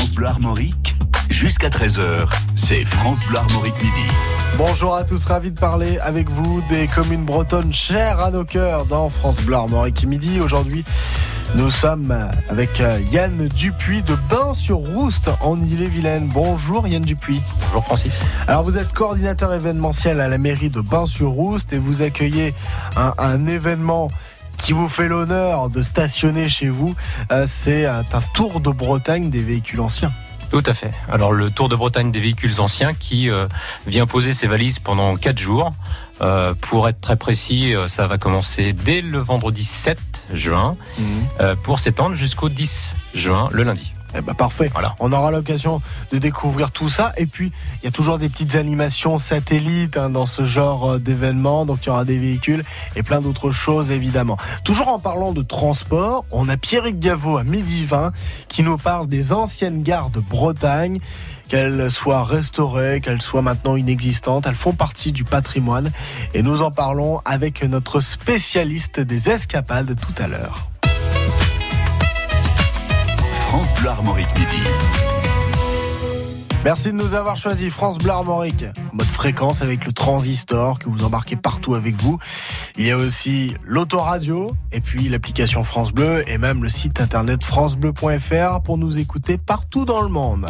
France Bleu Armorique, jusqu'à 13h, c'est France Bleu Armorique Midi. Bonjour à tous, ravi de parler avec vous des communes bretonnes chères à nos cœurs dans France Bleu Armorique Midi. Aujourd'hui, nous sommes avec euh, Yann Dupuis de Bain-sur-Rouste en Ille-et-Vilaine. Bonjour Yann Dupuis. Bonjour Francis. Alors vous êtes coordinateur événementiel à la mairie de Bain-sur-Rouste et vous accueillez un, un événement qui vous fait l'honneur de stationner chez vous. Euh, C'est un tour de Bretagne des véhicules anciens. Tout à fait. Alors le Tour de Bretagne des véhicules anciens qui euh, vient poser ses valises pendant 4 jours. Euh, pour être très précis, euh, ça va commencer dès le vendredi 7 juin euh, pour s'étendre jusqu'au 10 juin, le lundi. Eh ben parfait. Voilà. On aura l'occasion de découvrir tout ça. Et puis, il y a toujours des petites animations satellites hein, dans ce genre euh, d'événement. Donc, il y aura des véhicules et plein d'autres choses, évidemment. Toujours en parlant de transport, on a Pierrick Gaveau à midi 20 qui nous parle des anciennes gares de Bretagne. Qu'elles soient restaurées, qu'elles soient maintenant inexistantes, elles font partie du patrimoine. Et nous en parlons avec notre spécialiste des escapades tout à l'heure. France Bleu Armorique Midi. Merci de nous avoir choisi France Bleu Armorique. Mode fréquence avec le transistor que vous embarquez partout avec vous. Il y a aussi l'autoradio et puis l'application France Bleu et même le site internet francebleu.fr pour nous écouter partout dans le monde.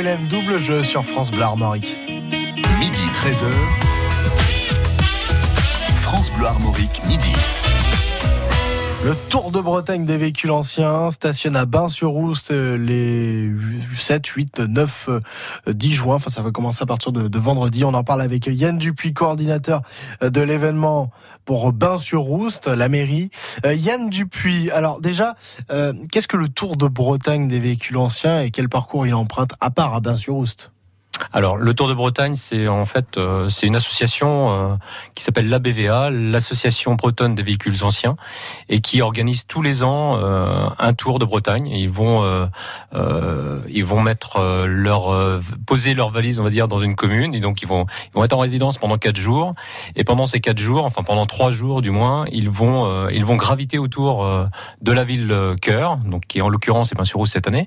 Willem, double jeu sur France Bleu Armorique. Midi 13h. France Bleu Armorique Midi. Le Tour de Bretagne des véhicules anciens stationne à Bain-sur-Rouste euh, les 7, 8, 9, euh, 10 juin. Enfin, ça va commencer à partir de, vendredi. On en parle avec Yann Dupuis, coordinateur euh, de l'événement pour Bain-sur-Rouste, la mairie. Euh, Yann Dupuis, alors déjà, euh, qu'est-ce que le Tour de Bretagne des véhicules anciens et quel parcours il emprunte à part à Bain-sur-Rouste Alors, le Tour de Bretagne, c'est en fait euh, c'est une association euh, qui s'appelle l'ABVA, l'Association bretonne des véhicules anciens, et qui organise tous les ans euh, un Tour de Bretagne. Et ils vont euh, euh, ils vont mettre euh, leur poser leur valise, on va dire, dans une commune, et donc ils vont ils vont être en résidence pendant quatre jours. Et pendant ces quatre jours, enfin pendant trois jours du moins, ils vont ils vont graviter autour de la ville cœur, donc qui en l'occurrence est bien sûr cette année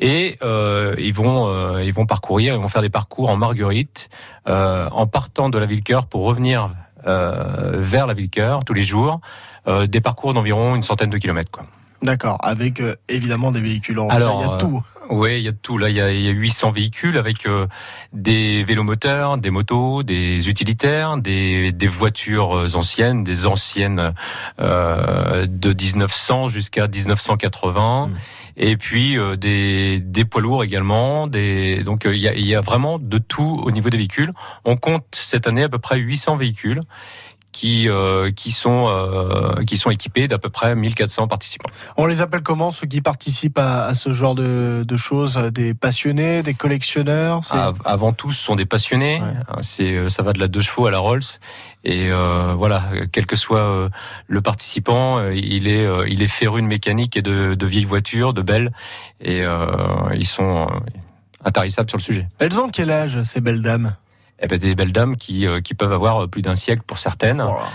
et euh, ils vont euh, ils vont parcourir, ils vont faire des parcours en marguerite euh, en partant de la ville cœur pour revenir euh, vers la ville cœur tous les jours, euh, des parcours d'environ une centaine de kilomètres quoi. D'accord, avec euh, évidemment des véhicules anciens, Alors, il y a euh, tout. Oui, il y a tout. Là, il y a, il y a 800 véhicules avec euh, des vélomoteurs, des motos, des utilitaires, des, des voitures anciennes, des anciennes euh, de 1900 jusqu'à 1980. Mm. Et puis euh, des, des poids lourds également. Des, donc euh, il y, a, y a vraiment de tout au niveau des véhicules. On compte cette année à peu près 800 véhicules qui euh, qui sont euh, qui sont équipés d'à peu près 1400 participants. On les appelle comment ceux qui participent à, à ce genre de, de choses? Des passionnés, des collectionneurs? Avant tout, ce sont des passionnés. Ouais. Hein, C'est euh, ça va de la deux chevaux à la Rolls. Et euh, voilà, quel que soit euh, le participant, euh, il est euh, il est féru de mécanique et de, de vieilles voitures, de belles, et euh, ils sont euh, intarissables sur le sujet. Elles ont quel âge ces belles dames? Et ben des belles dames qui euh, qui peuvent avoir plus d'un siècle pour certaines. Voilà,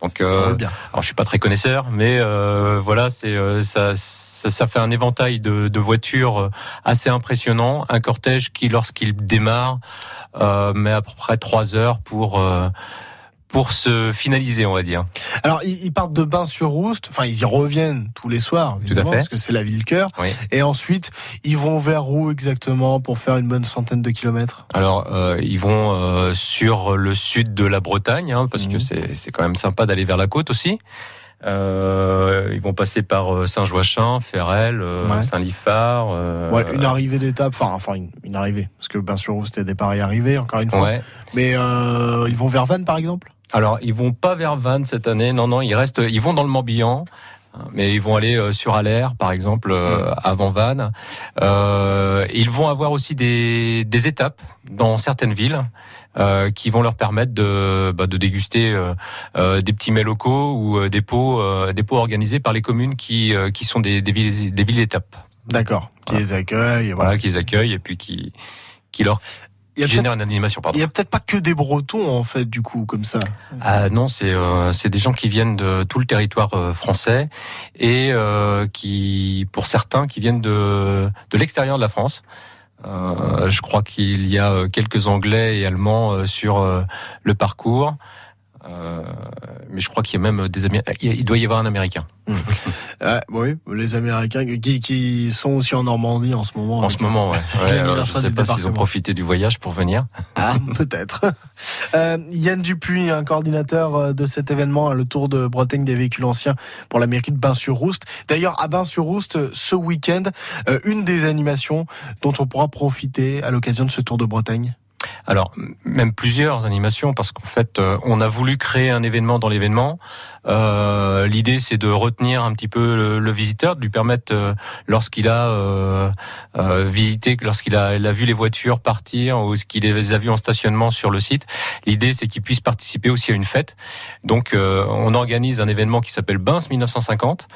Donc ça euh, alors je suis pas très connaisseur, mais euh, voilà, c'est euh, ça, ça ça fait un éventail de, de voitures euh, assez impressionnant. Un cortège qui, lorsqu'il démarre, euh, met à peu près trois heures pour euh, pour se finaliser, on va dire. Alors ils, partent de Bain-sur-Rouste, enfin ils y reviennent tous les soirs, évidemment, fait. parce que c'est la ville cœur. Oui. Et ensuite ils vont vers où exactement pour faire une bonne centaine de kilomètres? Alors, euh, ils vont euh, sur le sud de la Bretagne, hein, parce Mhm. que c'est c'est quand même sympa d'aller vers la côte aussi. Euh, ils vont passer par euh, Saint-Joachim, Ferrel, euh, Ouais. Saint-Liphard. euh, Ouais, une arrivée d'étape, enfin, enfin une, une arrivée, parce que Bain-sur-Rouste est départ et arrivée, encore une fois. ouais. Mais euh, ils vont vers Vannes par exemple? Alors, ils vont pas vers Vannes cette année. Non, non, ils restent. Ils vont dans le Morbihan. hein, Mais ils vont aller euh, sur Aller, par exemple, euh, avant Vannes. Euh, ils vont avoir aussi des, des étapes dans certaines villes euh, qui vont leur permettre de, bah, de déguster euh, euh, des petits mets locaux ou des pots, euh, des pots organisés par les communes qui, euh, qui sont des, des villes, des villes d'étape. D'accord, qui Voilà. les accueillent. Voilà. Voilà, qui les accueillent et puis qui, qui leur Il y a peut-être génèrent une animation. Pardon. il y a peut-être pas que des Bretons en fait, du coup, comme ça. Ah non, c'est euh, c'est des gens qui viennent de tout le territoire euh, français et euh, qui, pour certains, qui viennent de de l'extérieur de la France. Euh, je crois qu'il y a euh, quelques Anglais et Allemands sur le parcours, Euh, mais je crois qu'il y a même des Américains. Il doit y avoir un Américain Ouais, oui, les Américains qui, qui sont aussi en Normandie en ce moment. en ce moment. Ouais. Ouais, alors, je l'anniversaire sais pas s'ils ont profité du voyage pour venir. Ah, peut-être. Euh, Yann Dupuis, un coordinateur euh, de cet événement, le Tour de Bretagne des véhicules anciens pour la mairie de Bain-sur-Rouste. D'ailleurs, à Bain-sur-Rouste, euh, ce week-end, une des animations dont on pourra profiter à l'occasion de ce Tour de Bretagne. Alors, même plusieurs animations, parce qu'en fait, euh, on a voulu créer un événement dans l'événement. Euh, L'idée, c'est de retenir un petit peu le, visiteur, de lui permettre, euh, lorsqu'il a euh, euh, visité, lorsqu'il a, a vu les voitures partir ou qu'il les a vues en stationnement sur le site, l'idée, c'est qu'il puisse participer aussi à une fête. Donc, euh, on organise un événement qui s'appelle Bins 1950,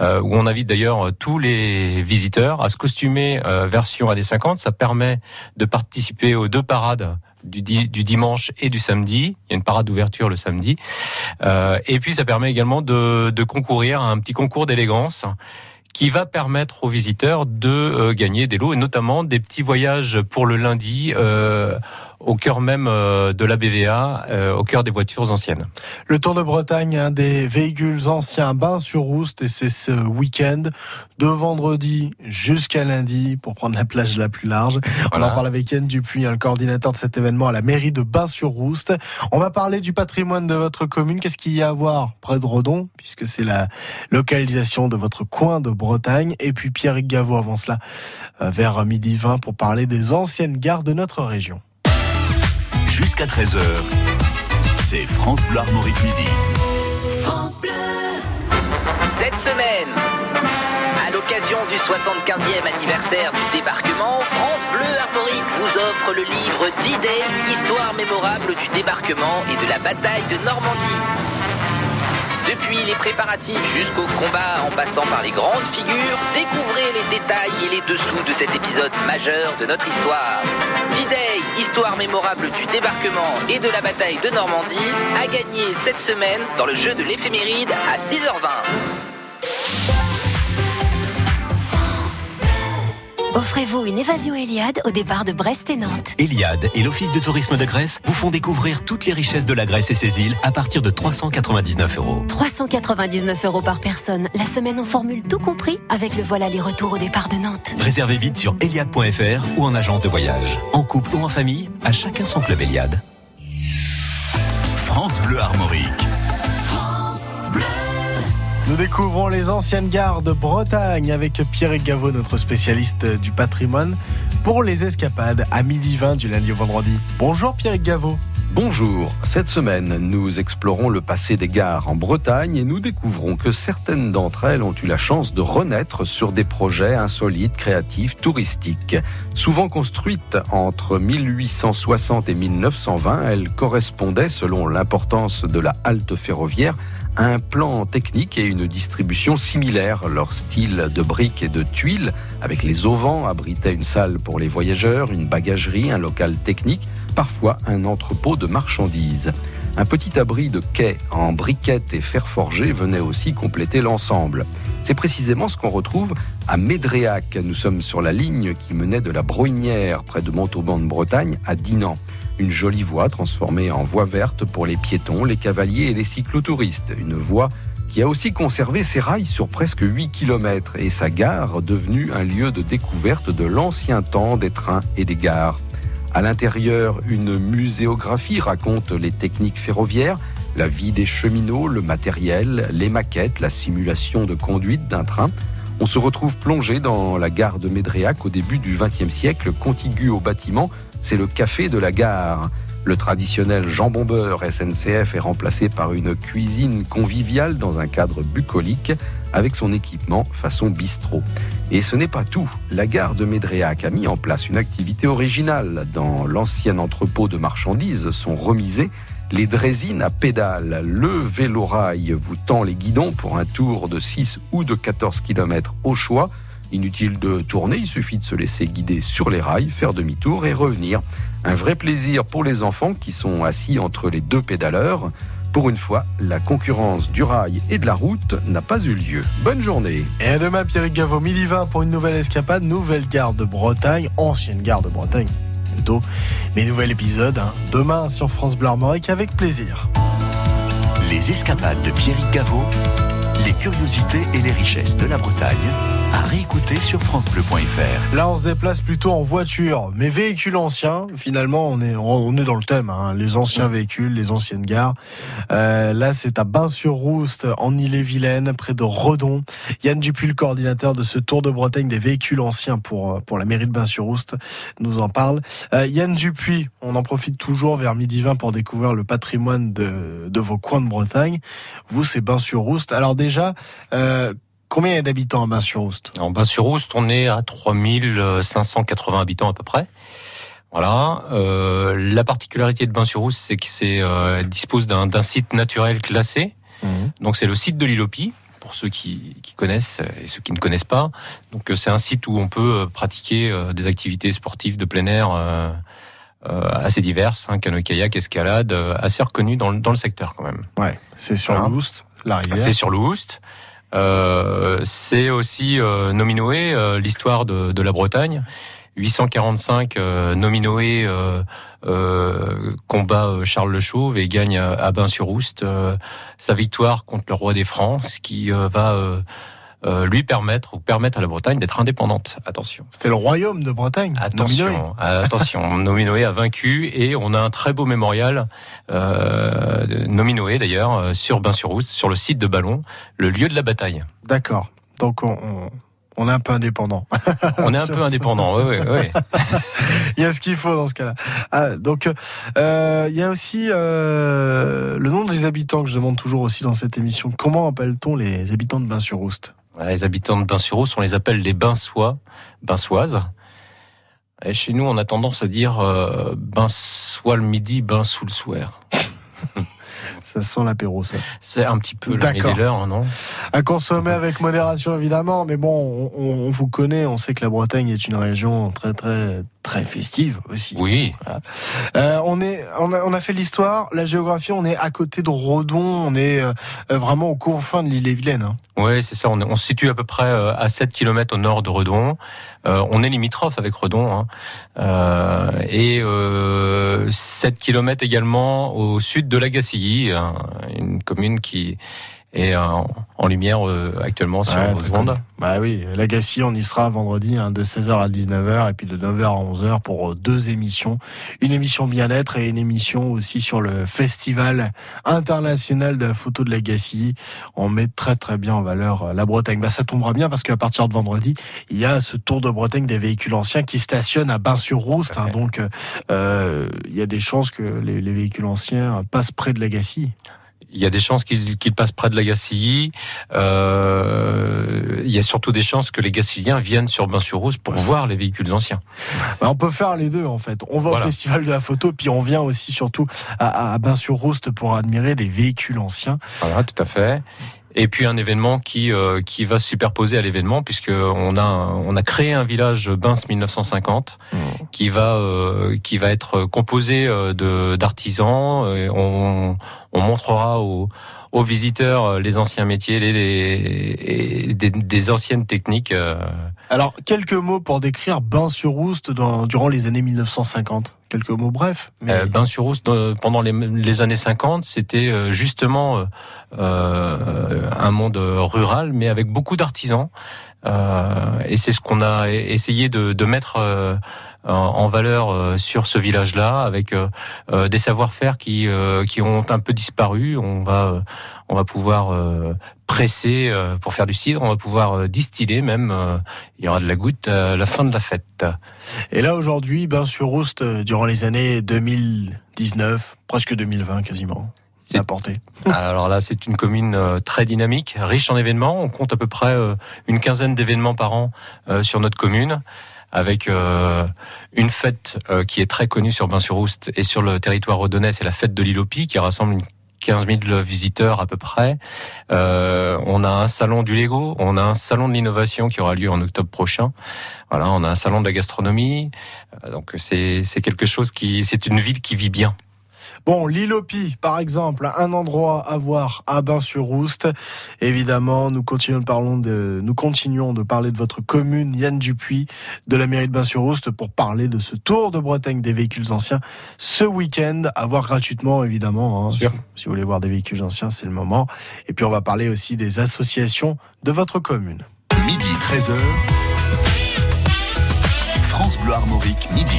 euh, où on invite d'ailleurs euh, tous les visiteurs à se costumer euh, version années 50. Ça permet de participer aux deux parades du, di- du dimanche et du samedi. Il y a une parade d'ouverture le samedi. Euh, et puis ça permet également de, de concourir à un petit concours d'élégance qui va permettre aux visiteurs de euh, gagner des lots et notamment des petits voyages pour le lundi euh, au cœur même euh, de la BVA, euh, au cœur des voitures anciennes. Le Tour de Bretagne, un des véhicules anciens Bain-sur-Rouste, et c'est ce week-end, de vendredi jusqu'à lundi, pour prendre la plage la plus large. On en parle avec Yann Dupuis, hein, le coordinateur de cet événement à la mairie de Bain-sur-Rouste. On va parler du patrimoine de votre commune. Qu'est-ce qu'il y a à voir près de Redon, puisque c'est la localisation de votre coin de Bretagne? Et puis Pierre Gaveau avant cela, euh, vers midi 20, pour parler des anciennes gares de notre région. Jusqu'à 13h, c'est France Bleu Armorique Midi. France Bleu. Cette semaine, à l'occasion du 75e anniversaire du débarquement, France Bleu Armorique vous offre le livre D-Day, histoire mémorable du débarquement et de la bataille de Normandie. Depuis les préparatifs jusqu'au combat en passant par les grandes figures, découvrez les détails et les dessous de cet épisode majeur de notre histoire. D-Day, histoire mémorable du débarquement et de la bataille de Normandie, a gagné cette semaine dans le jeu de l'éphéméride à 6h20. Offrez-vous une évasion Eliade au départ de Brest et Nantes. Eliade et l'Office de tourisme de Grèce vous font découvrir toutes les richesses de la Grèce et ses îles à partir de 399 euros. 399 euros par personne, la semaine en formule tout compris, avec le vol aller-retour au départ de Nantes. Réservez vite sur eliade.fr ou en agence de voyage. En couple ou en famille, à chacun son club Eliade. France Bleu Armorique. Nous découvrons les anciennes gares de Bretagne avec Pierre Gaveau, notre spécialiste du patrimoine, pour les escapades à midi 20 du lundi au vendredi. Bonjour Pierre Gaveau. Bonjour, cette semaine nous explorons le passé des gares en Bretagne et nous découvrons que certaines d'entre elles ont eu la chance de renaître sur des projets insolites, créatifs, touristiques. Souvent construites entre 1860 et 1920, elles correspondaient, selon l'importance de la halte ferroviaire, un plan technique et une distribution similaire. Leur style de briques et de tuiles, avec les auvents, abritait une salle pour les voyageurs, une bagagerie, un local technique, parfois un entrepôt de marchandises. Un petit abri de quai en briquettes et fer forgé venait aussi compléter l'ensemble. C'est précisément ce qu'on retrouve à Médréac. Nous sommes sur la ligne qui menait de la Broynière, près de Montauban de Bretagne, à Dinan. Une jolie voie transformée en voie verte pour les piétons, les cavaliers et les cyclotouristes. Une voie qui a aussi conservé ses rails sur presque 8 km et sa gare devenue un lieu de découverte de l'ancien temps des trains et des gares. À l'intérieur, une muséographie raconte les techniques ferroviaires, la vie des cheminots, le matériel, les maquettes, la simulation de conduite d'un train. On se retrouve plongé dans la gare de Médréac au début du XXe siècle, contigu au bâtiment, c'est le café de la gare. Le traditionnel jambon beurre SNCF est remplacé par une cuisine conviviale dans un cadre bucolique avec son équipement façon bistrot. Et ce n'est pas tout. La gare de Médréac a mis en place une activité originale. Dans l'ancien entrepôt de marchandises sont remisées les drésines à pédales. Le vélorail vous tend les guidons pour un tour de 6 ou de 14 km au choix. Inutile de tourner, il suffit de se laisser guider sur les rails, faire demi-tour et revenir. Un vrai plaisir pour les enfants qui sont assis entre les deux pédaleurs. Pour une fois, la concurrence du rail et de la route n'a pas eu lieu. Bonne journée. Et à demain Pierre Gaveau, midi 20 pour une nouvelle escapade, nouvelle gare de Bretagne, ancienne gare de Bretagne plutôt, mais nouvel épisode hein, demain sur France Bleu Armorique avec plaisir. Les escapades de Pierrick Gaveau, les curiosités et les richesses de la Bretagne, à réécouter sur francebleu.fr. Là, on se déplace plutôt en voiture, mais véhicules anciens. Finalement, on est on est dans le thème, hein, les anciens véhicules, les anciennes gares. Euh, là, c'est à Bain-sur-Rouste, en Ille-et-Vilaine, près de Redon. Yann Dupuis, le coordinateur de ce Tour de Bretagne des véhicules anciens pour pour la mairie de Bain-sur-Rouste, nous en parle. Euh, Yann Dupuis, on en profite toujours vers midi 20 pour découvrir le patrimoine de de vos coins de Bretagne. Vous, c'est Bain-sur-Rouste. Alors déjà. Euh, Combien d'habitants à Bain-sur-Rouste En Bain-sur-Rouste, on est à 3580 habitants à peu près. Voilà. Euh, la particularité de Bain-sur-Rouste, c'est que c'est euh, dispose d'un site naturel classé. Mhm. Donc c'est le site de l'Ilopi pour ceux qui, qui connaissent et ceux qui ne connaissent pas. Donc euh, c'est un site où on peut euh, pratiquer euh, des activités sportives de plein air euh, assez diverses, hein, canoë-kayak, escalade, euh, assez reconnues dans, le- dans le secteur quand même. Ouais, c'est sur Voilà. l'Oust, la rivière. C'est sur l'Oust. Euh, c'est aussi euh, Nominoé, euh, l'histoire de, de la Bretagne. 845 euh, Nominoé combat Charles le Chauve et gagne à, Bain-sur-Oust sa victoire contre le roi des Francs, qui va euh, euh, lui permettre ou permettre à la Bretagne d'être indépendante. Attention. C'était le royaume de Bretagne. Nominoé. Attention, attention, Nominoé a vaincu et on a un très beau mémorial, euh, Nominoé d'ailleurs, euh, sur Bain-sur-Oust, sur le site de Ballon, le lieu de la bataille. D'accord. Donc on, on, on est un peu indépendant. On est un peu indépendant, oui, oui, oui. il y a ce qu'il faut dans ce cas-là. Ah, donc euh, il y a aussi euh, le nom des habitants que je demande toujours aussi dans cette émission. Comment appelle-t-on les habitants de Bain-sur-Rouste Les habitants de Bain-sur-Rousse, on les appelle les Bainsois, Bainsoises. Et chez nous, on a tendance à dire euh, bain soit le midi, bain sous le soir. Ça sent l'apéro, ça. C'est un petit peu l'heure, hein, non? À consommer avec modération, évidemment. Mais bon, on, on vous connaît. On sait que la Bretagne est une région très, très, très festive aussi. Oui. Euh, on est, on a, on a fait l'histoire, la géographie. On est à côté de Redon. On est euh, vraiment aux confins de l'île-et-Vilaine. hein. Oui, c'est ça. On, est- on se situe à peu près euh, à 7 km au nord de Redon. Euh, on est limitrophe avec Redon. Hein. Euh, et euh, 7 km également au sud de Lagacilly, hein, une commune qui est en, en lumière euh, actuellement sur Ouais, vos ondes. Bah oui, Lagacy, on y sera vendredi hein, de 16h à 19h et puis de 9h à 11h pour euh, deux émissions. Une émission bien-être et une émission aussi sur le Festival international de la photo de Lagacy. On met très très bien en valeur euh, la Bretagne. Bah ça tombera bien parce qu'à partir de vendredi, il y a ce Tour de Bretagne des véhicules anciens qui stationnent à Bain-sur-Rouste. hein. donc euh, euh, il y a des chances que les, les véhicules anciens passent près de Lagacy. Il y a des chances qu'il qu'il passe près de la Gacilly. Euh, il y a surtout des chances que les Gacilliens viennent sur Bain-sur-Rousse pour voir les véhicules anciens. Bah, on peut faire les deux en fait. On va Voilà. au festival de la photo, puis on vient aussi surtout à, à Bain-sur-Rouste pour admirer des véhicules anciens. Voilà, tout à fait. Et puis un événement qui euh, qui va se superposer à l'événement puisque on a on a créé un village Bins 1950 qui va euh, qui va être composé euh, de d'artisans. On on montrera aux aux visiteurs euh, les anciens métiers, les, les et des, des anciennes techniques. euh, Alors, quelques mots pour décrire Bain-sur-Rouste dans- durant les années 1950. Quelques mots brefs. Mais... Euh, Bain-sur-Rousse, dans- pendant les, années 50, c'était euh, justement euh, euh, un monde rural, mais avec beaucoup d'artisans. Euh, et c'est ce qu'on a essayé de, de mettre euh, en- en valeur euh, sur ce village-là, avec euh, euh, des savoir-faire qui, euh, qui ont un peu disparu. On va, euh, on va pouvoir euh, presser euh, pour faire du cidre, on va pouvoir euh, distiller même. euh, il y aura de la goutte à la fin de la fête. Et là, aujourd'hui, Bain-sur-Rouste, euh, durant les années 2019, presque 2020 quasiment, c'est C'est- apporté. Alors là, c'est une commune euh, très dynamique, riche en événements. On compte à peu près euh, une quinzaine d'événements par an euh, sur notre commune, avec euh, une fête euh, qui est très connue sur Bain-sur-Rouste et sur le territoire redonnais, c'est la fête de Pies, qui rassemble une 15 000 visiteurs à peu près. Euh, on a un salon du Lego, on a un salon de l'innovation qui aura lieu en octobre prochain. Voilà, on a un salon de la gastronomie. Euh, donc c'est quelque chose qui, c'est une ville qui vit bien. Bon, Pies, par exemple, un endroit à voir à Bain-sur-Rouste. Évidemment, nous continuons, de parlons de, nous continuons de parler de votre commune, Yann Dupuis, de la mairie de Bain-sur-Rouste, pour parler de ce tour de Bretagne des véhicules anciens ce week-end, à voir gratuitement, évidemment. hein. Si, si vous voulez voir des véhicules anciens, c'est le moment. Et puis, on va parler aussi des associations de votre commune. Midi 13h. France Bleu Armorique, midi.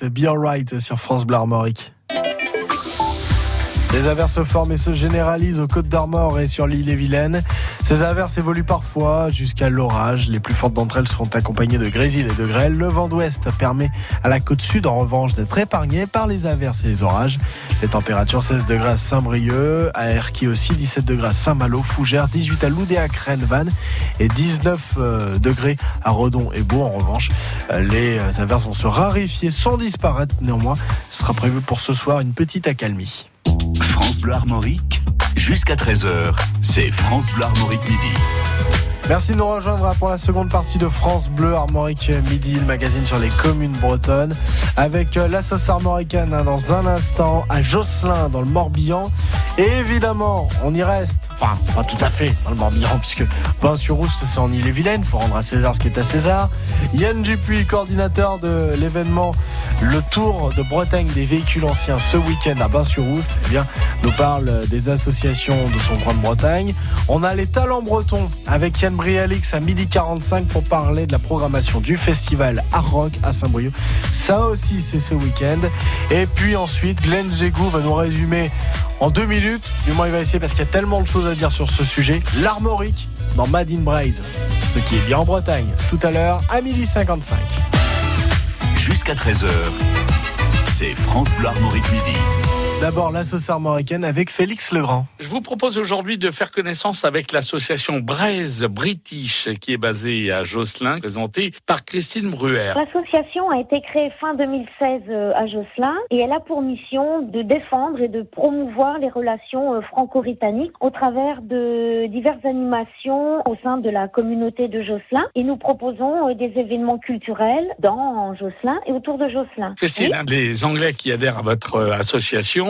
Levi's, Be Alright sur France Bleu Armorique. Les averses se forment et se généralisent aux Côtes d'Armor et sur l'île et Vilaine. Ces averses évoluent parfois jusqu'à l'orage. Les plus fortes d'entre elles seront accompagnées de grésil et de grêle. Le vent d'ouest permet à la côte sud, en revanche, d'être épargnée par les averses et les orages. Les températures 16 degrés à Saint-Brieuc, à Erquy aussi, 17 degrés à Saint-Malo, Fougères, 18 à Loudéac, Rennes, Vannes et 19 euh, degrés à Redon et Beau. En revanche, euh, les averses vont se raréfier sans disparaître néanmoins. Ce sera prévu pour ce soir une petite accalmie. France Bleu Armorique, jusqu'à 13h, c'est France Bleu Armorique midi. Merci de nous rejoindre pour la seconde partie de France Bleu Armorique Midi, le magazine sur les communes bretonnes, avec euh, la sauce armoricaine hein, dans un instant, à Josselin dans le Morbihan. Et évidemment, on y reste, enfin pas tout à fait dans le Morbihan, puisque Vin sur Rouste c'est en Ille-et-Vilaine, faut rendre à César ce qui est à César. Yann Dupuis, coordinateur de l'événement Le Tour de Bretagne des véhicules anciens ce week-end à Bain-sur-Rouste, eh bien, nous parle des associations de son coin de Bretagne. On a les talents bretons avec Yann Brialix à midi 45 pour parler de la programmation du festival Art Rock à Saint-Brieuc. Ça aussi, c'est ce week-end. Et puis ensuite, Glenn Jégou va nous résumer en deux minutes, du moins il va essayer parce qu'il y a tellement de choses à dire sur ce sujet, l'armorique dans Mad in Braise, ce qui est bien en Bretagne. Tout à l'heure, à midi 55. Jusqu'à 13h, c'est France Bleu Armorique midi. D'abord, la sauce armoricaine avec Félix Legrand. Je vous propose aujourd'hui de faire connaissance avec l'association Braise British qui est basée à Josselin, présentée par Christine Bruer. L'association a été créée fin 2016 euh, à Josselin et elle a pour mission de défendre et de promouvoir les relations euh, franco-britanniques au travers de diverses animations au sein de la communauté de Josselin. Et nous proposons euh, des événements culturels dans Josselin et autour de Josselin. Christine, Oui. les Anglais qui adhèrent à votre euh,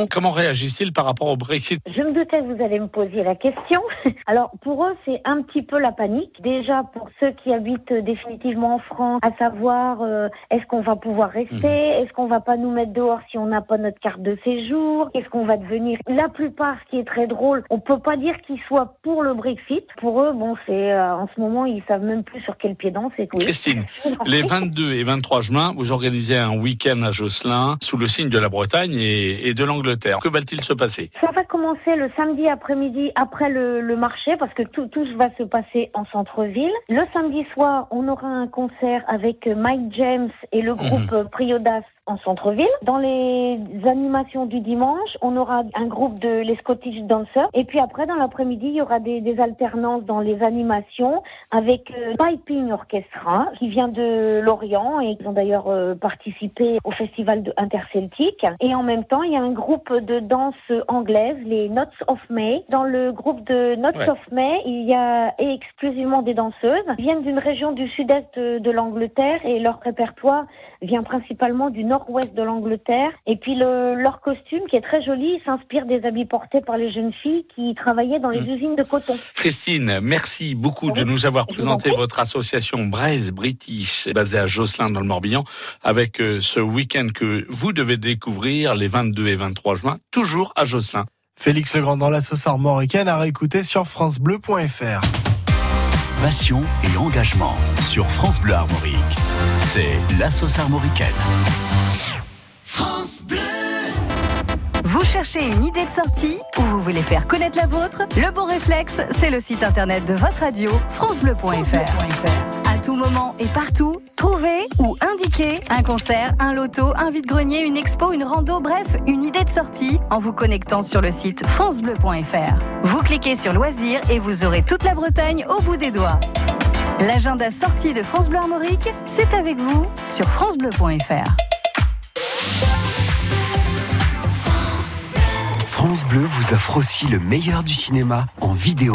comment réagissent-ils par rapport au Brexit? Je me doutais que vous allez me poser la question. Alors, pour eux, c'est un petit peu la panique. Déjà, pour ceux qui habitent définitivement en France, à savoir, euh, est-ce qu'on va pouvoir rester? Est-ce qu'on va pas nous mettre dehors si on n'a pas notre carte de séjour? Qu'est-ce qu'on va devenir La plupart, ce qui est très drôle, on peut pas dire qu'ils soient pour le Brexit. Pour eux, bon, c'est euh, en ce moment, ils savent même plus sur quel pied danser. Oui. Christine, les 22 et 23 juin, vous organisez un week-end à Josselin sous le signe de la Bretagne et, et de l'Angleterre. Que va-t-il se passer? Ça va commencer le samedi après-midi après le, le marché parce que tout, tout va se passer en centre-ville. Le samedi soir, on aura un concert avec Mike James et le groupe euh, Priodas en centre-ville. Dans les animations du dimanche, on aura un groupe de les Scottish Dancers. Et puis après, dans l'après-midi, il y aura des, des alternances dans les animations avec euh, Piping Orchestra qui vient de Lorient et qui ont d'ailleurs euh, participé au festival de Interceltique. Et en même temps, il y a un groupe de danse anglaise, les Notes of May. Dans le groupe de Notes Ouais. of May, il y a exclusivement des danseuses. Ils viennent d'une région du sud-est de, de l'Angleterre et leur répertoire vient principalement du nord-ouest de l'Angleterre. Et puis le, leur costume, qui est très joli, s'inspire des habits portés par les jeunes filles qui travaillaient dans les Mm. usines de coton. Christine, merci beaucoup de nous avoir je présenté votre association Braise British, basée à Josselin dans le Morbihan, avec euh, ce week-end que vous devez découvrir les 22 et 23 juin, toujours à Josselin. Félix Legrand dans la sauce armoricaine à réécouter sur FranceBleu.fr. passion et engagement sur France Bleu Armorique. C'est la sauce armoricaine. Vous cherchez une idée de sortie ou vous voulez faire connaître la vôtre? Le bon réflexe, c'est le site internet de votre radio, francebleu.fr. Tout moment et partout, trouvez ou indiquez un concert, un loto, un vide-grenier, une expo, une rando, bref, une idée de sortie en vous connectant sur le site francebleu.fr. Vous cliquez sur loisirs et vous aurez toute la Bretagne au bout des doigts. L'agenda sortie de France Bleu Armorique, c'est avec vous sur francebleu.fr. France Bleu vous offre aussi le meilleur du cinéma en vidéo.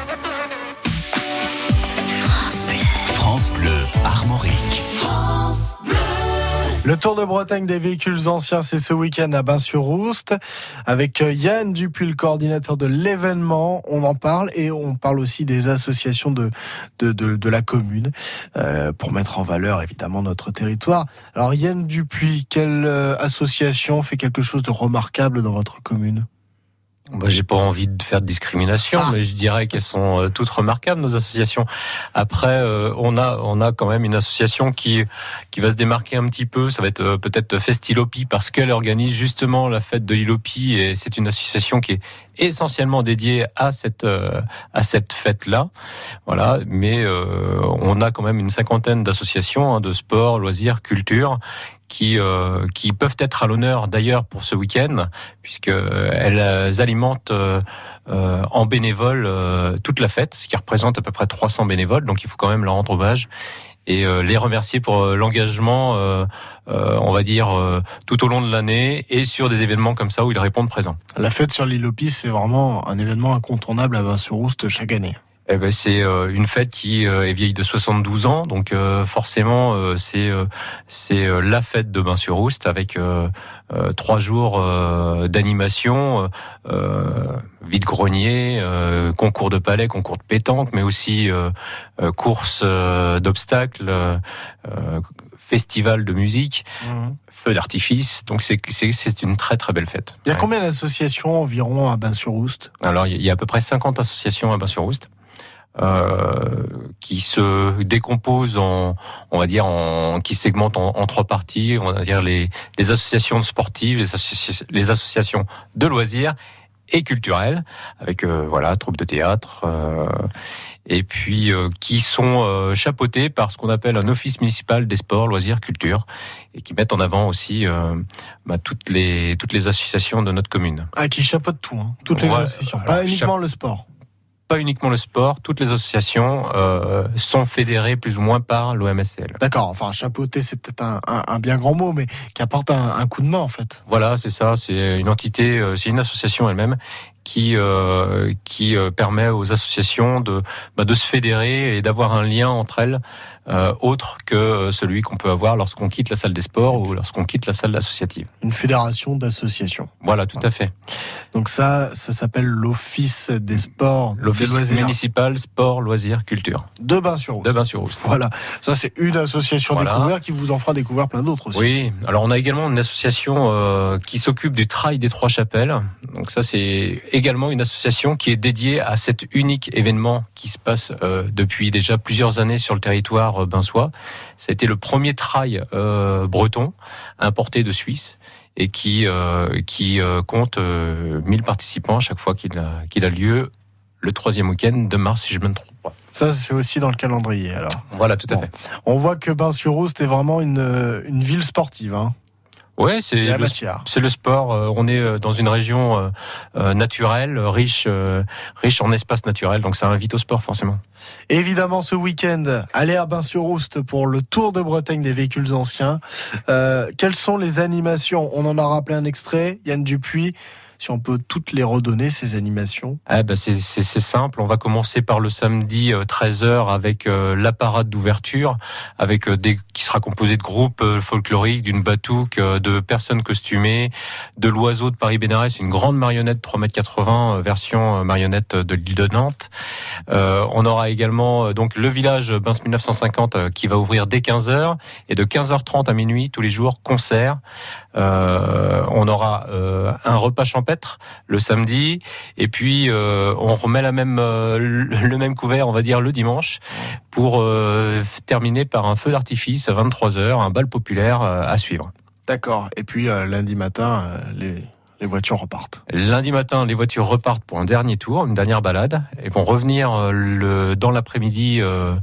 Armorique. Le Tour de Bretagne des véhicules anciens, c'est ce week-end à Bain-sur-Rouste avec euh, Yann Dupuis, le coordinateur de l'événement. On en parle et on parle aussi des associations de, de la commune euh, pour mettre en valeur évidemment notre territoire. Alors Yann Dupuis, quelle euh, association fait quelque chose de remarquable dans votre commune? Bah, j'ai pas envie de faire de discrimination, mais je dirais qu'elles sont euh, toutes remarquables nos associations. Après, euh, on a on a quand même une association qui qui va se démarquer un petit peu. Ça va être euh, peut-être Festilopi parce qu'elle organise justement la fête de l'Ilopi et c'est une association qui est essentiellement dédiée à cette euh, à cette fête là. Voilà, mais euh, on a quand même une cinquantaine d'associations hein, de sport, loisirs, culture qui euh, qui peuvent être à l'honneur d'ailleurs pour ce week-end puisque elles alimentent euh, euh, en bénévole euh, toute la fête, ce qui représente à peu près 300 bénévoles. Donc il faut quand même leur rendre hommage et euh, les remercier pour euh, l'engagement, euh, on va dire tout au long de l'année et sur des événements comme ça où ils répondent présents. La fête sur l'île Opis, c'est vraiment un événement incontournable à Bain-sur-Rouste chaque année. Eh ben, c'est euh, une fête qui euh, est vieille de 72 ans, donc euh, forcément euh, c'est euh, c'est euh, la fête de Bain-sur-Rouste avec euh, euh, trois jours euh, d'animation, euh, vide-grenier, euh, concours de palais, concours de pétanque, mais aussi euh, euh, course euh, d'obstacles, festival de musique, feu d'artifice. Donc c'est c'est c'est une très très belle fête. Il y a Ouais. combien d'associations environ à Bain-sur-Rouste Alors, il y a à peu près 50 associations à Bain-sur-Rouste. Euh, qui se décomposent en, on va dire, en, qui segmentent en, en trois parties. On va dire les, les associations sportives, les, les associations de loisirs et culturelles, avec euh, voilà troupes de théâtre, euh, et puis euh, qui sont euh, chapeautées par ce qu'on appelle un office municipal des sports, loisirs, culture, et qui mettent en avant aussi euh, bah, toutes les toutes les associations de notre commune. Ah, qui chapeaute tout, hein. toutes les associations, pas uniquement le sport. Pas uniquement le sport, toutes les associations euh, sont fédérées plus ou moins par l'OMSL. D'accord, enfin chapeauter c'est peut-être un, un- un bien grand mot, mais qui apporte un, un coup de main en fait. Voilà, c'est ça, c'est une entité, euh, c'est une association elle-même qui euh, qui permet aux associations de bah, de se fédérer et d'avoir un lien entre elles euh, autre que euh, celui qu'on peut avoir lorsqu'on quitte la salle des sports ou lorsqu'on quitte la salle associative. Une fédération d'associations. Voilà, tout à fait. Donc ça, ça s'appelle l'Office des sports, L'office municipal sport loisirs culture de Bain-sur-Rouste. de Bain-sur-Rouste. Voilà, ça c'est une association Voilà. découverte qui vous en fera découvrir plein d'autres aussi. Oui, alors on a également une association euh, qui s'occupe du trail des Trois Chapelles. Donc ça, c'est également une association qui est dédiée à cet unique événement qui se passe euh, depuis déjà plusieurs années sur le territoire bensois. Ça a été le premier trail euh, breton importé de Suisse et qui euh, qui euh, compte euh, 1000 participants à chaque fois qu'il a, lieu le troisième week-end de mars, si je me trompe pas. Ça c'est aussi dans le calendrier alors. Voilà, tout à Bon. fait. On voit que Bain-sur-Rouste est vraiment une, une ville sportive. Hein. Ouais, c'est le, c'est le sport. euh, On est euh, dans une région euh, naturelle, riche, euh, riche en espace naturel, donc ça invite au sport forcément. Évidemment, ce week-end, allez à Bain-sur-Rouste pour le Tour de Bretagne des véhicules anciens. Quelles sont les animations? On en a rappelé un extrait, Yann Dupuis. Si on peut toutes les redonner, ces animations. Eh ben c'est simple. On va commencer par le samedi euh, 13h avec euh, la parade d'ouverture, avec euh, des qui sera composé de groupes euh, folkloriques, d'une batouque, euh, de personnes costumées, de l'oiseau de Paris Bénarès, une grande marionnette 3,80 m euh, version euh, marionnette de l'île de Nantes. Euh, on aura également euh, donc le village Bins 1950 euh, qui va ouvrir dès 15h et de 15h30 à minuit tous les jours concert. Euh, on aura euh, un repas champêtre le samedi et puis euh, on remet la même le même couvert on va dire le dimanche pour terminer par un feu d'artifice à 23h un bal populaire à suivre. D'accord. Et puis lundi matin, les, les voitures repartent. Lundi matin, les voitures repartent pour un dernier tour, une dernière balade, et vont revenir euh, le, dans l'après-midi euh,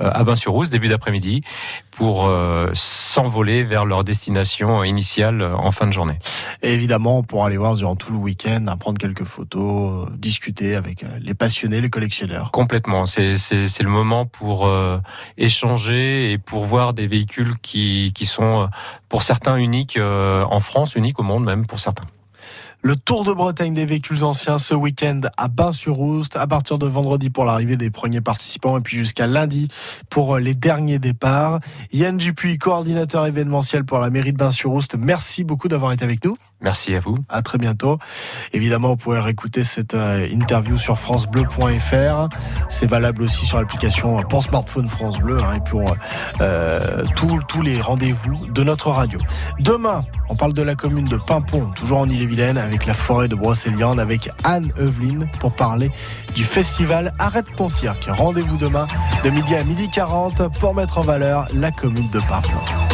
euh, à Bain-sur-Rousse, début d'après-midi, pour euh, s'envoler vers leur destination initiale en fin de journée. Et évidemment, on pourra aller voir durant tout le week-end, prendre quelques photos, discuter avec les passionnés, les collectionneurs. Complètement. C'est le moment pour euh, échanger et pour voir des véhicules qui qui sont pour certains uniques en France, uniques au monde même pour certains. Le Tour de Bretagne des véhicules anciens ce week-end à Bain-sur-Oust, à partir de vendredi pour l'arrivée des premiers participants et puis jusqu'à lundi pour euh, les derniers départs. Yann Dupuis, coordinateur événementiel pour la mairie de Bain-sur-Oust, merci beaucoup d'avoir été avec nous. Merci à vous. À très bientôt. Évidemment, vous pouvez réécouter cette euh, interview sur francebleu.fr. C'est valable aussi sur l'application pour smartphone France Bleu hein, et pour euh, tous tous les rendez-vous de notre radio. Demain, on parle de la commune de Pimpon, toujours en Ille-et-Vilaine, avec la forêt de Brocéliande, avec Anne Eveline pour parler du festival Arrête ton cirque. Rendez-vous demain de midi à midi 40 pour mettre en valeur la commune de Pimpon.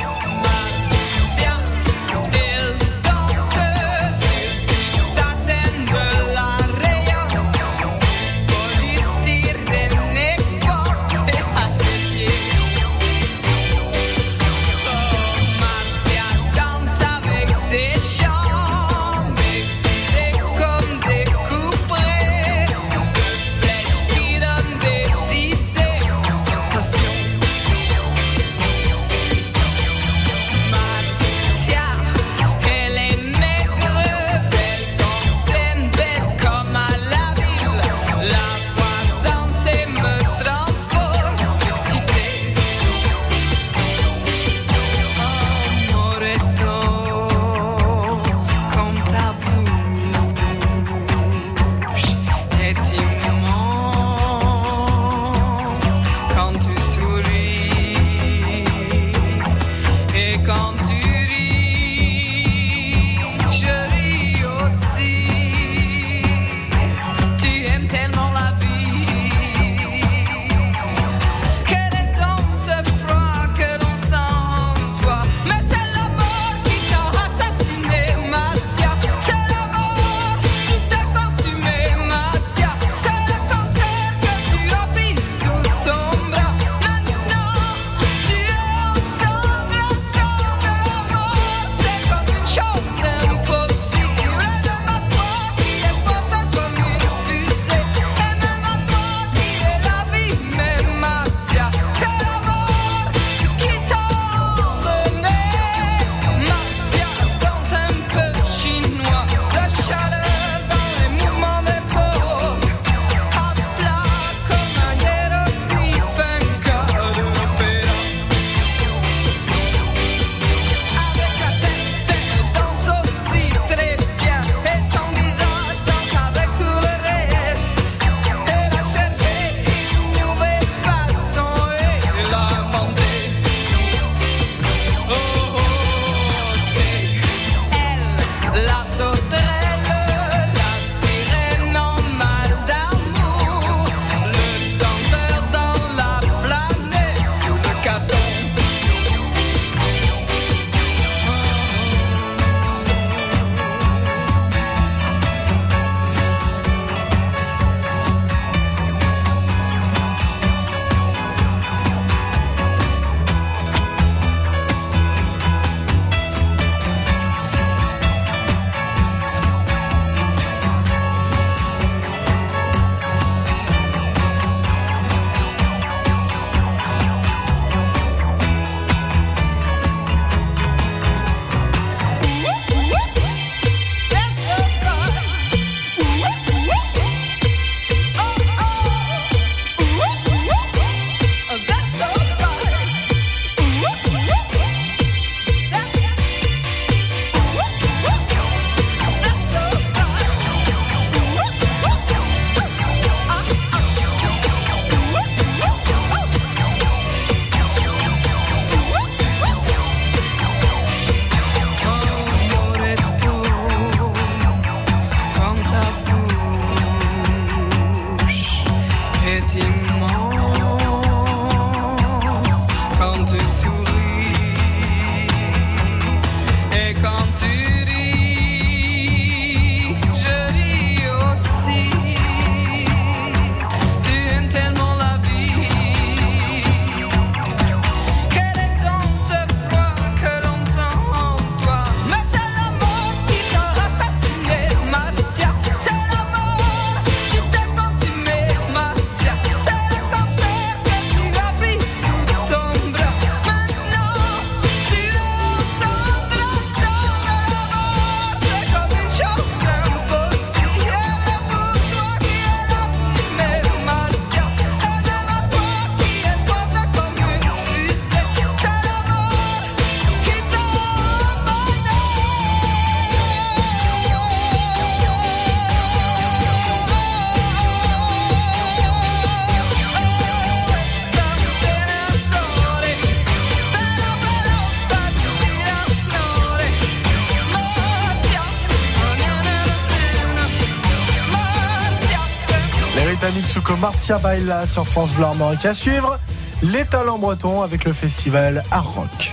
Mitsuko Martia Baila sur France Bleu Armorique à suivre. Les talents bretons avec le festival Art Rock.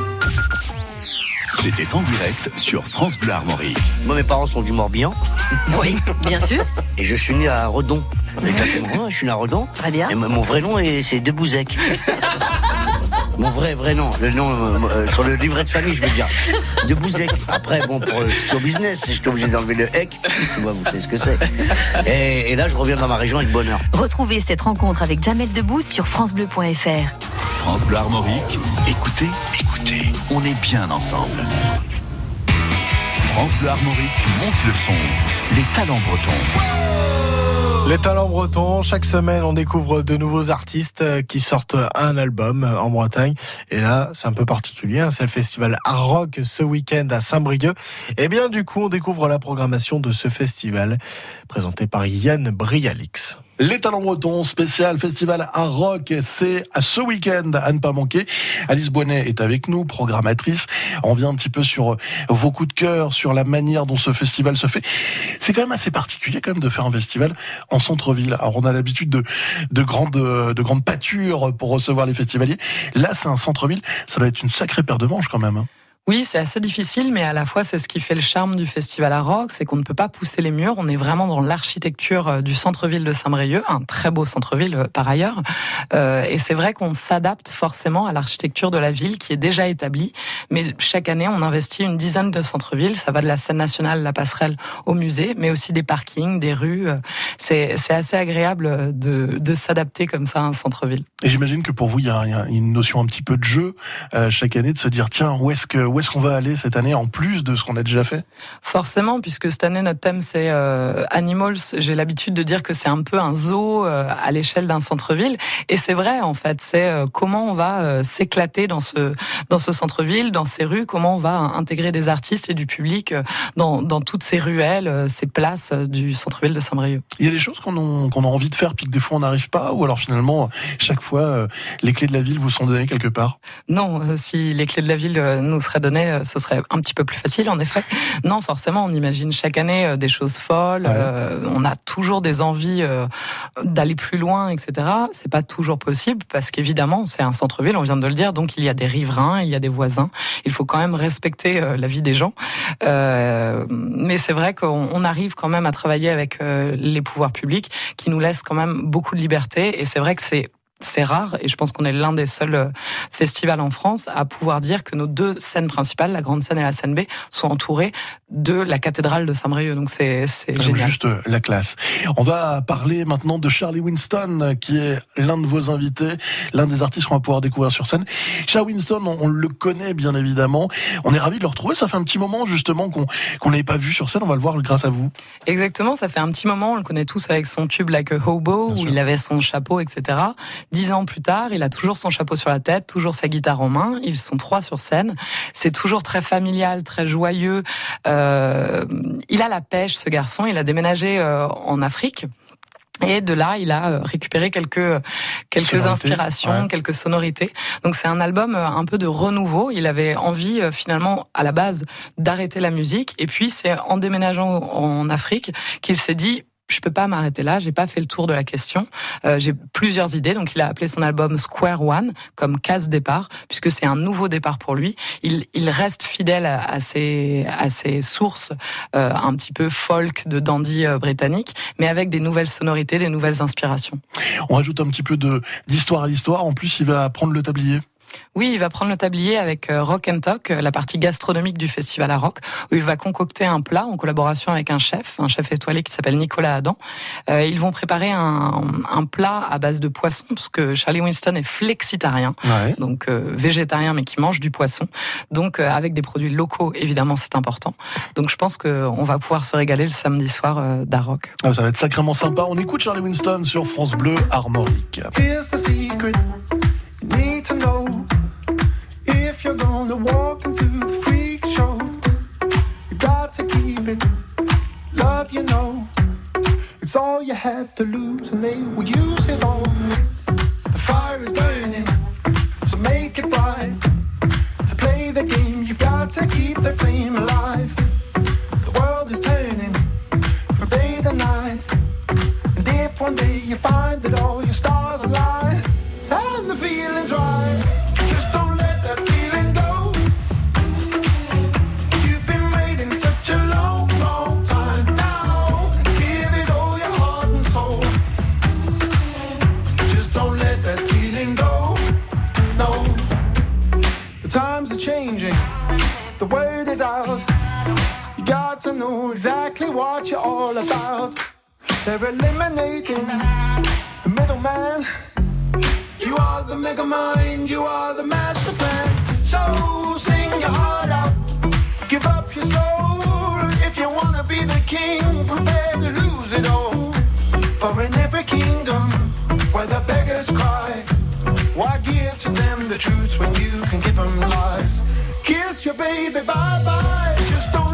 C'était en direct sur France Bleu Armorique. Moi, mes parents sont du Morbihan. Oui, bien sûr. Et je suis né à Redon. Exactement, je suis né à Redon. Très bien. Et mon mon vrai nom, est- c'est Debouzek. Mon vrai, vrai nom. Le nom euh, euh, sur le livret de famille, je veux dire. Debouzek. Après, bon, pour le show business, j'étais obligé d'enlever le hec. Tu vois, vous savez ce que c'est. Et, et là, je reviens dans ma région avec bonheur. Retrouvez cette rencontre avec Jamel Debbouze sur francebleu.fr. France Bleu Armorique, écoutez, écoutez, on est bien ensemble. France Bleu Armorique monte le son. Les talents bretons. Les talents bretons, chaque semaine on découvre de nouveaux artistes euh, qui sortent un album euh, en Bretagne. Et là, c'est un peu particulier, hein, c'est le festival Art Rock ce week-end à Saint-Brieuc. Et bien du coup, on découvre la programmation de ce festival présenté par Yann Brialix. Les Talents Bretons, spécial festival à rock, c'est ce week-end à ne pas manquer. Alice Bonnet est avec nous, programmatrice. On vient un petit peu sur vos coups de cœur, sur la manière dont ce festival se fait. C'est quand même assez particulier quand même de faire un festival en centre-ville. Alors on a l'habitude de, de grandes de grandes pâtures pour recevoir les festivaliers. Là, c'est un centre-ville. Ça doit être une sacrée paire de manches quand même. Oui, c'est assez difficile, mais à la fois c'est ce qui fait le charme du festival à rock, c'est qu'on ne peut pas pousser les murs. On est vraiment dans l'architecture euh, du centre-ville de Saint-Brieuc, un très beau centre-ville euh, par ailleurs. Euh, et c'est vrai qu'on s'adapte forcément à l'architecture de la ville qui est déjà établie. Mais chaque année, on investit une dizaine de centres-villes. Ça va de la scène nationale, la passerelle, au musée, mais aussi des parkings, des rues. C'est assez agréable de, s'adapter comme ça à un centre-ville. Et j'imagine que pour vous, il y, a, une notion un petit peu de jeu chaque année, de se dire tiens, où est-ce que où est-ce qu'on va aller cette année en plus de ce qu'on a déjà fait? Forcément, puisque cette année notre thème c'est euh, Animals. J'ai l'habitude de dire que c'est un peu un zoo euh, à l'échelle d'un centre-ville, et c'est vrai en fait. C'est euh, comment on va euh, s'éclater dans ce dans ce centre-ville, dans ces rues, comment on va intégrer des artistes et du public dans dans toutes ces ruelles, ces places du centre-ville de Saint-Brieuc. Il y a des choses qu'on a, a envie de faire puis que des fois on n'arrive pas, ou alors finalement chaque fois les clés de la ville vous sont données quelque part? Non, si les clés de la ville nous seraient données, euh, ce serait un petit peu plus facile, en effet. Non, forcément, on imagine chaque année euh, des choses folles. euh, on a toujours des envies euh, d'aller plus loin, etc. C'est pas toujours possible parce qu'évidemment, c'est un centre-ville, on vient de le dire, donc il y a des riverains, il y a des voisins. Il faut quand même respecter euh, la vie des gens. Mais c'est vrai qu'on on arrive quand même à travailler avec les pouvoirs publics qui nous laissent quand même beaucoup de liberté. Et c'est vrai que c'est c'est rare et je pense qu'on est l'un des seuls euh, festivals en France à pouvoir dire que nos deux scènes principales, la grande scène et la scène B, sont entourées de la cathédrale de Saint-Brieuc. Donc c'est Comme génial. Juste euh, la classe. On va parler maintenant de Charlie Winston, euh, qui est l'un de vos invités, l'un des artistes qu'on va pouvoir découvrir sur scène. Charlie Winston, on, on le connaît bien évidemment. On est ravis de le retrouver. Ça fait un petit moment justement qu'on qu'on l'avait pas vu sur scène. On va le voir grâce à vous. Exactement, ça fait un petit moment, on le connaît tous avec son tube Like a Hobo, où il avait son chapeau, etc. Dix ans plus tard, il a toujours son chapeau sur la tête, toujours sa guitare en main, ils sont trois sur scène. C'est toujours très familial, très joyeux. Euh, il a la pêche, ce garçon, il a déménagé euh, en Afrique. Et de là, il a euh, récupéré quelques quelques inspirations, ouais. quelques sonorités. Donc c'est un album euh, un peu de renouveau. Il avait envie euh, finalement à la base d'arrêter la musique, et puis c'est en déménageant en Afrique qu'il s'est dit je peux pas m'arrêter là, j'ai pas fait le tour de la question. Euh, j'ai plusieurs idées, donc il a appelé son album Square One comme case départ, puisque c'est un nouveau départ pour lui. Il, il reste fidèle à, ses, à ses sources euh, un petit peu folk de dandy euh, britannique, mais avec des nouvelles sonorités, des nouvelles inspirations. On rajoute un petit peu d'histoire à l'histoire. En plus, il va prendre le tablier. Oui, il va prendre le tablier avec euh, Rock and Talk, euh, la partie gastronomique du festival à Rock, où il va concocter un plat en collaboration avec un chef, un chef étoilé qui s'appelle Nicolas Adam. Euh, ils vont préparer un, un plat à base de poisson, parce que Charlie Winston est flexitarien, Ouais. donc euh, végétarien mais qui mange du poisson. Donc euh, avec des produits locaux, évidemment, c'est important. Donc je pense qu'on va pouvoir se régaler le samedi soir euh, d'Aroc. Ah, ça va être sacrément sympa. On écoute Charlie Winston sur France Bleu Armorique. Here's the secret you need to know. If you're gonna walk into the freak show, you got to keep it. Love, you know, it's all you have to lose, and they will use it all. The fire is burning, so make it bright. To play the game, you've got to keep the flame alive. The world is turning from day to night. And if one day you find that all you stars changing. The word is out. You got to know exactly what you're all about. They're eliminating the middleman. You are the mega mind, you are the master plan. So sing your heart out, give up your soul. If you wanna be the king, prepare to lose it all. For in every kingdom where the beggars cry, to them the truth when you can give them lies? Kiss your baby bye bye, just don't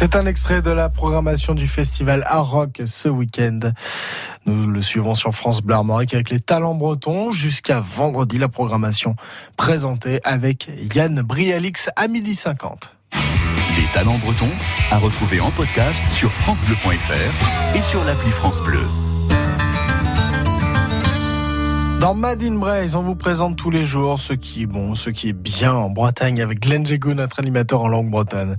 C'est un extrait de la programmation du festival Art Rock ce week-end. Nous le suivons sur France Bleu Armorique avec les talents bretons jusqu'à vendredi. La programmation présentée avec Yann Brialix à midi 50. Les talents bretons, à retrouver en podcast sur FranceBleu.fr et sur l'appli France Bleu. Dans Made in Braise, on vous présente tous les jours ce qui est bon, ce qui est bien en Bretagne avec Glenn Jego, notre animateur en langue bretonne.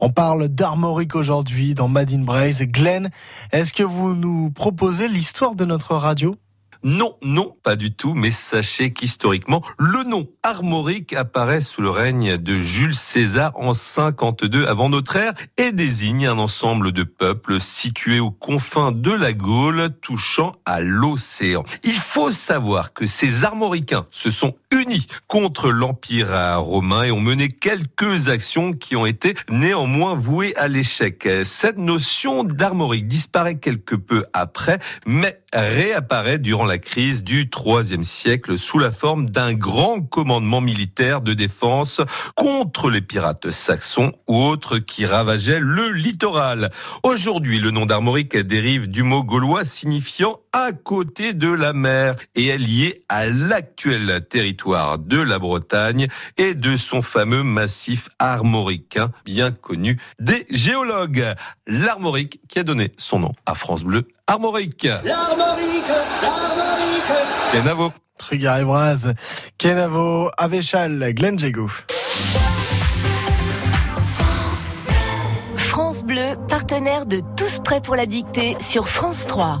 On parle d'armorique aujourd'hui dans Made in Braise. Glenn, est-ce que vous nous proposez l'histoire de notre radio? Non, non, pas du tout, mais sachez qu'historiquement, le nom armorique apparaît sous le règne de Jules César en 52 avant notre ère et désigne un ensemble de peuples situés aux confins de la Gaule touchant à l'océan. Il faut savoir que ces armoricains se sont unis contre l'Empire romain et ont mené quelques actions qui ont été néanmoins vouées à l'échec. Cette notion d'armorique disparaît quelque peu après, mais réapparaît durant la crise du IIIe siècle sous la forme d'un grand commandement militaire de défense contre les pirates saxons ou autres qui ravageaient le littoral. Aujourd'hui, le nom d'armorique dérive du mot gaulois signifiant à côté de la mer et est lié à l'actuel territoire de la Bretagne et de son fameux massif armoricain bien connu des géologues. L'armorique qui a donné son nom à France Bleu Armorique. L'armorique, l'armorique. Kenavo. Trugard et Braz, Kenavo, Avéchal, Glenn Jego. France Bleu, partenaire de Tous prêts pour la dictée sur France 3.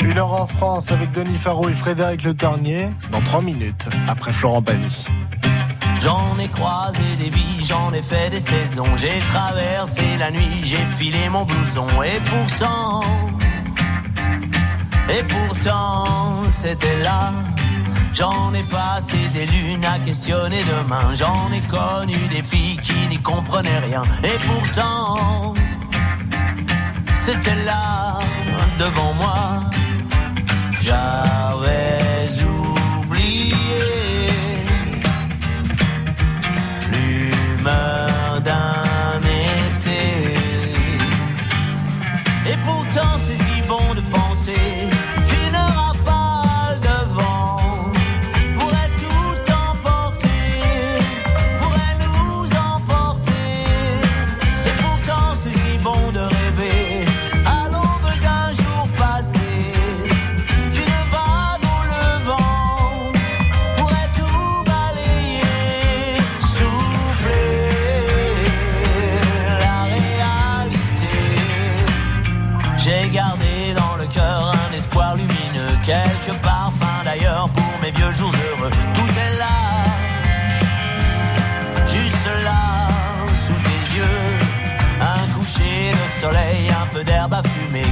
Une heure en France avec Denis Faro et Frédéric Le Ternier dans 3 minutes après Florent Pagny. J'en ai croisé des vies, j'en ai fait des saisons, j'ai traversé la nuit, j'ai filé mon blouson et pourtant, et pourtant c'était là. J'en ai passé des lunes à questionner demain, j'en ai connu des filles qui n'y comprenaient rien et pourtant c'était là devant moi. job.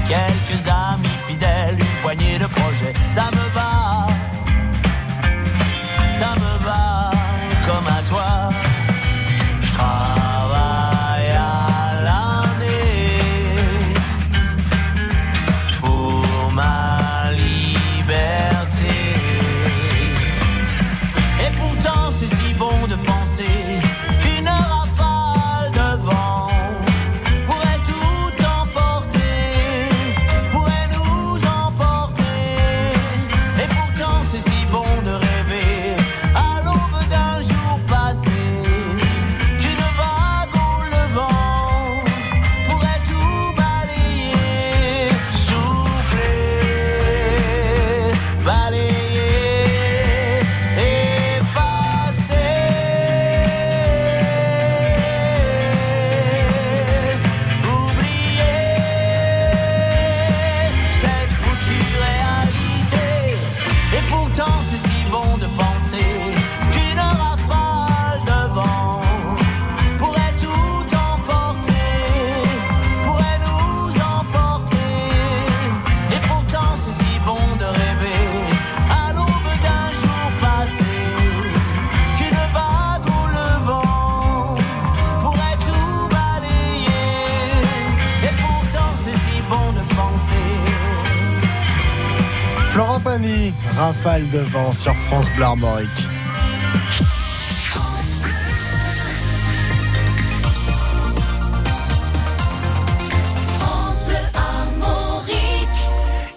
Quelques amis fidèles, une poignée de projets. Ça me va, de vent sur France Bleu Armorique.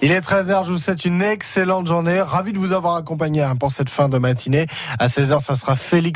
Il est 13h, je vous souhaite une excellente journée. Ravi de vous avoir accompagné hein, pour cette fin de matinée. À 16h, ça sera Félix